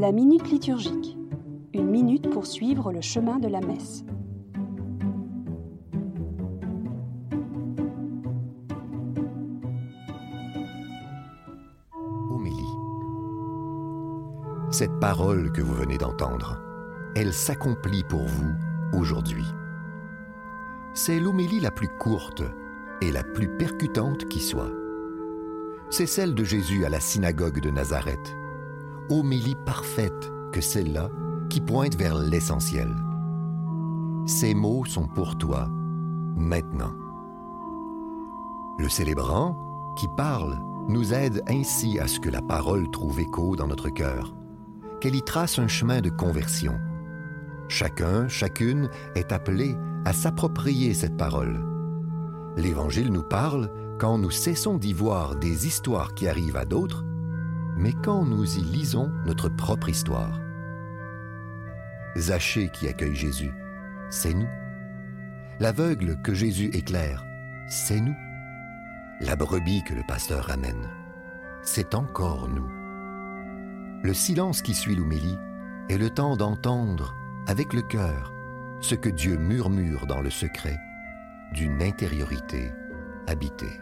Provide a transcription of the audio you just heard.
La minute liturgique. Une minute pour suivre le chemin de la messe. Homélie. Cette parole que vous venez d'entendre, elle s'accomplit pour vous aujourd'hui. C'est l'homélie la plus courte et la plus percutante qui soit. C'est celle de Jésus à la synagogue de Nazareth. Homélie parfaite que celle-là qui pointe vers l'essentiel. Ces mots sont pour toi maintenant. Le célébrant qui parle nous aide ainsi à ce que la parole trouve écho dans notre cœur, qu'elle y trace un chemin de conversion. Chacun, chacune est appelé à s'approprier cette parole. L'Évangile nous parle quand nous cessons d'y voir des histoires qui arrivent à d'autres, mais quand nous y lisons notre propre histoire. Zachée qui accueille Jésus, c'est nous. L'aveugle que Jésus éclaire, c'est nous. La brebis que le pasteur ramène, c'est encore nous. Le silence qui suit l'homélie est le temps d'entendre avec le cœur ce que Dieu murmure dans le secret d'une intériorité habitée.